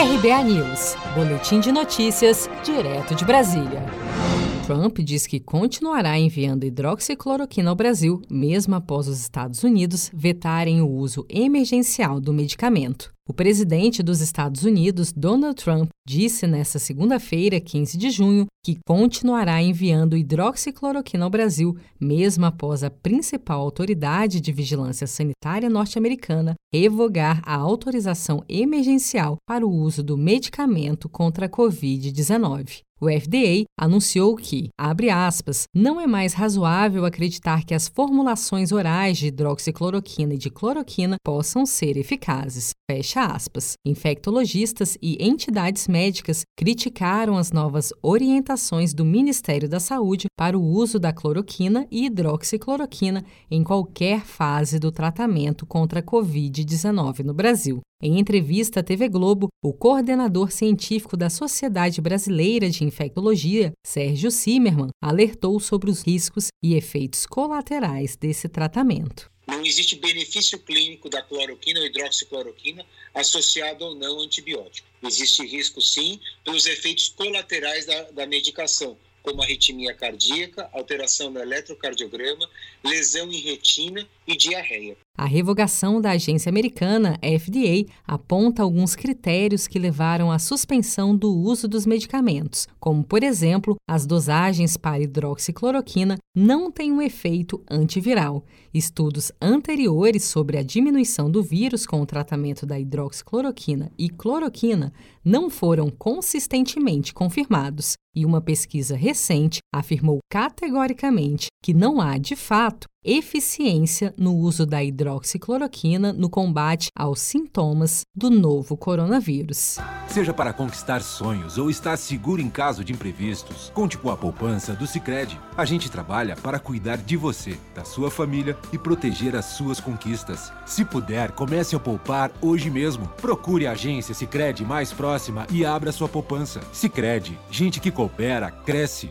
RBA News, Boletim de Notícias, direto de Brasília. Trump diz que continuará enviando hidroxicloroquina ao Brasil, mesmo após os Estados Unidos vetarem o uso emergencial do medicamento. O presidente dos Estados Unidos, Donald Trump, disse nesta segunda-feira, 15 de junho, que continuará enviando hidroxicloroquina ao Brasil, mesmo após a principal autoridade de vigilância sanitária norte-americana revogar a autorização emergencial para o uso do medicamento contra a Covid-19. O FDA anunciou que, abre aspas, não é mais razoável acreditar que as formulações orais de hidroxicloroquina e de cloroquina possam ser eficazes. Fecha aspas. Infectologistas e entidades médicas criticaram as novas orientações do Ministério da Saúde para o uso da cloroquina e hidroxicloroquina em qualquer fase do tratamento contra a Covid-19 no Brasil. Em entrevista à TV Globo, o coordenador científico da Sociedade Brasileira de Infectologia, Sérgio Zimmermann, alertou sobre os riscos e efeitos colaterais desse tratamento. Não existe benefício clínico da cloroquina ou hidroxicloroquina associado ou não ao antibiótico. Existe risco, sim, pelos efeitos colaterais da, da medicação, como arritmia cardíaca, alteração no eletrocardiograma, lesão em retina e diarreia. A revogação da agência americana, FDA, aponta alguns critérios que levaram à suspensão do uso dos medicamentos, como, por exemplo, as dosagens para hidroxicloroquina não têm um efeito antiviral. Estudos anteriores sobre a diminuição do vírus com o tratamento da hidroxicloroquina e cloroquina não foram consistentemente confirmados, e uma pesquisa recente afirmou categoricamente que não há, de fato, eficiência no uso da hidroxicloroquina no combate aos sintomas do novo coronavírus. Seja para conquistar sonhos ou estar seguro em caso de imprevistos, conte com a poupança do Sicredi. A gente trabalha para cuidar de você, da sua família e proteger as suas conquistas. Se puder, comece a poupar hoje mesmo. Procure a agência Sicredi mais próxima e abra sua poupança. Sicredi, gente que coopera cresce.